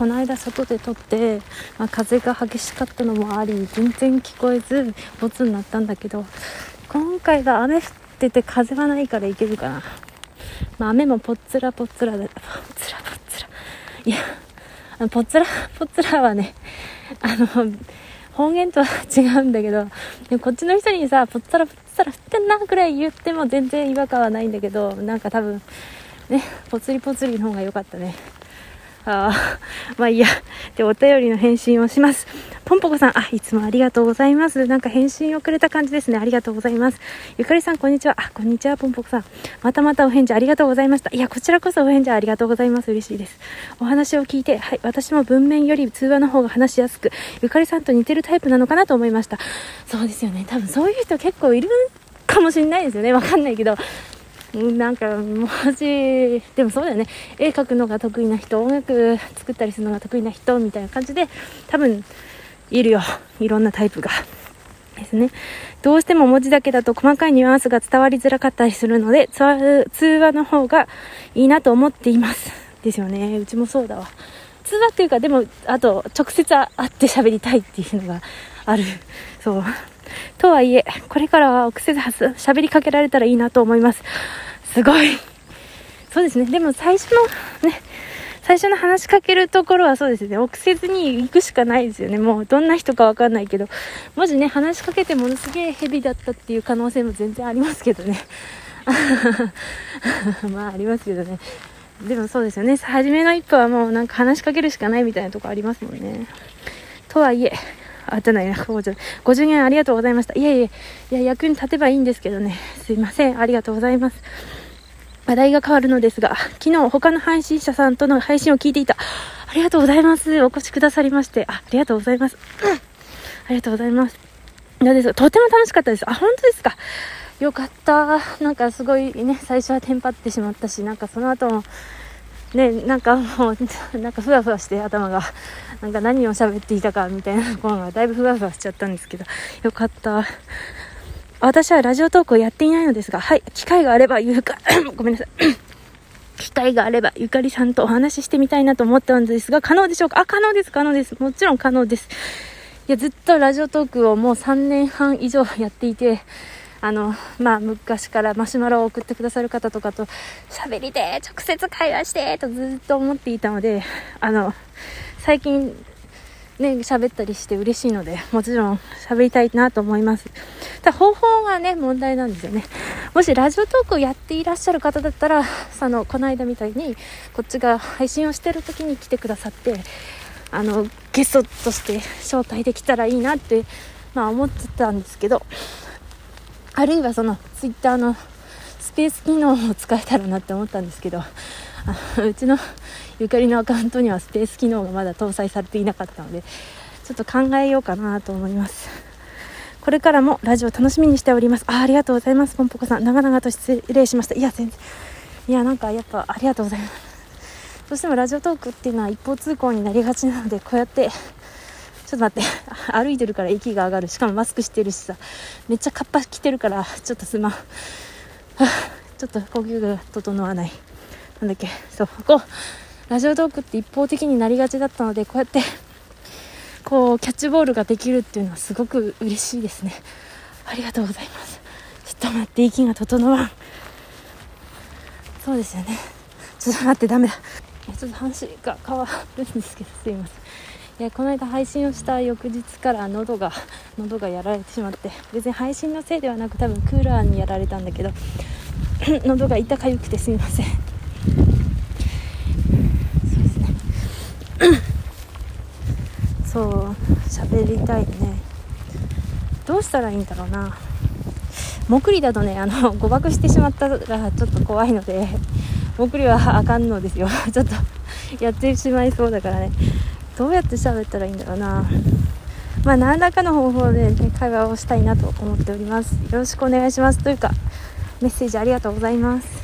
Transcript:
この間外で撮って、まあ、風が激しかったのもあり全然聞こえずボツになったんだけど今回は雨降ってて風はないからいけるかな、まあ、雨もぽっつらぽっつらでぽっつらぽっつら。いやぽっつらぽっつらはねあの方言とは違うんだけどでこっちの人にさぽつらぽつら降ってんなくらい言っても全然違和感はないんだけどなんか多分ねぽつりぽつりの方が良かったね。あ まあいいや。で、お便りの返信をします。ポンポコさん、あ、いつもありがとうございます。なんか返信をくれた感じですね。ありがとうございます。ゆかりさん、こんにちは。あ、こんにちは、ポンポコさん。またまたお返事ありがとうございました。いや、こちらこそお返事ありがとうございます。嬉しいです。お話を聞いて、はい、私も文面より通話の方が話しやすく、ゆかりさんと似てるタイプなのかなと思いました。そうですよね。多分そういう人結構いるかもしれないですよね。わかんないけど。なんか、もし、でもそうだよね。絵描くのが得意な人、音楽作ったりするのが得意な人、みたいな感じで、多分、いるよ。いろんなタイプが。ですね。どうしても文字だけだと細かいニュアンスが伝わりづらかったりするので、通話の方がいいなと思っています。ですよね。うちもそうだわ。通話っていうか、でも、あと、直接会って喋りたいっていうのがある。そう。とはいえ、これからは癖で喋りかけられたらいいなと思います。すごい。そうですね。でも最初のね、最初の話しかけるところはそうですね。臆せずに行くしかないですよね。もうどんな人かわかんないけど、もしね、話しかけてものすげえヘビだったっていう可能性も全然ありますけどね。まあありますけどね。でもそうですよね。初めの一歩はもうなんか話しかけるしかないみたいなとこありますもんね。とはいえ、あ、じゃないな、50円ありがとうございました。いやいや、いや、役に立てばいいんですけどね。すいません。ありがとうございます。話題が変わるのですが、昨日他の配信者さんとの配信を聞いていた。ありがとうございます。お越しくださりまして。あ、ありがとうございます。うん、ありがとうございます。どうですとても楽しかったです。あ、本当ですか。よかった。なんかすごいね、最初はテンパってしまったし、なんかその後も、ね、なんかもう、なんかふわふわして頭が、なんか何を喋っていたかみたいなところがだいぶふわふわしちゃったんですけど、よかった。私はラジオトークをやっていないのですが、はい、機会があればゆか、ごめんなさい。機会があればゆかりさんとお話ししてみたいなと思ったんですが、可能でしょうか？あ、可能です、可能です。もちろん可能です。いや、ずっとラジオトークをもう3年半以上やっていて、あの、まあ、昔からマシュマロを送ってくださる方とかと喋りて、直接会話して、とずっと思っていたので、あの、最近、ね、喋ったりして嬉しいので、もちろん喋りたいなと思います。ただ方法がね、問題なんですよね。もしラジオトークをやっていらっしゃる方だったら、その、この間みたいに、こっちが配信をしてる時に来てくださって、あの、ゲストとして招待できたらいいなって、まあ思ってたんですけど、あるいはそのツイッターのスペース機能を使えたらなって思ったんですけどうちのゆかりのアカウントにはスペース機能がまだ搭載されていなかったのでちょっと考えようかなと思います。これからもラジオ楽しみにしております。あありがとうございます。ポンポコさん。長々と失礼しました。いや全然。いやなんかやっぱありがとうございます。どうしてもラジオトークっていうのは一方通行になりがちなのでこうやってちょっと待って。歩いてるから息が上がる。しかもマスクしてるしさ。めっちゃカッパ着てるから、ちょっとすまん。ちょっと呼吸が整わない。なんだっけ。そう。こう、ラジオトークって一方的になりがちだったので、こうやって、こう、キャッチボールができるっていうのはすごく嬉しいですね。ありがとうございます。ちょっと待って、息が整わん。そうですよね。ちょっと待って、ダメだ。ちょっと話が変わるんですけど、すいません。いやこの間配信をした翌日から喉が 喉がやられてしまって別に配信のせいではなく多分クーラーにやられたんだけど 喉が痛かゆくてすみません。そうですね。そう喋りたいね。どうしたらいいんだろうな。潜りだとねあの 誤爆してしまったらちょっと怖いので潜りはあかんのですよ。ちょっとやってしまいそうだからね。どうやって喋ったらいいんだろうな。まあ何らかの方法で、ね、会話をしたいなと思っております。よろしくお願いします。というかメッセージありがとうございます。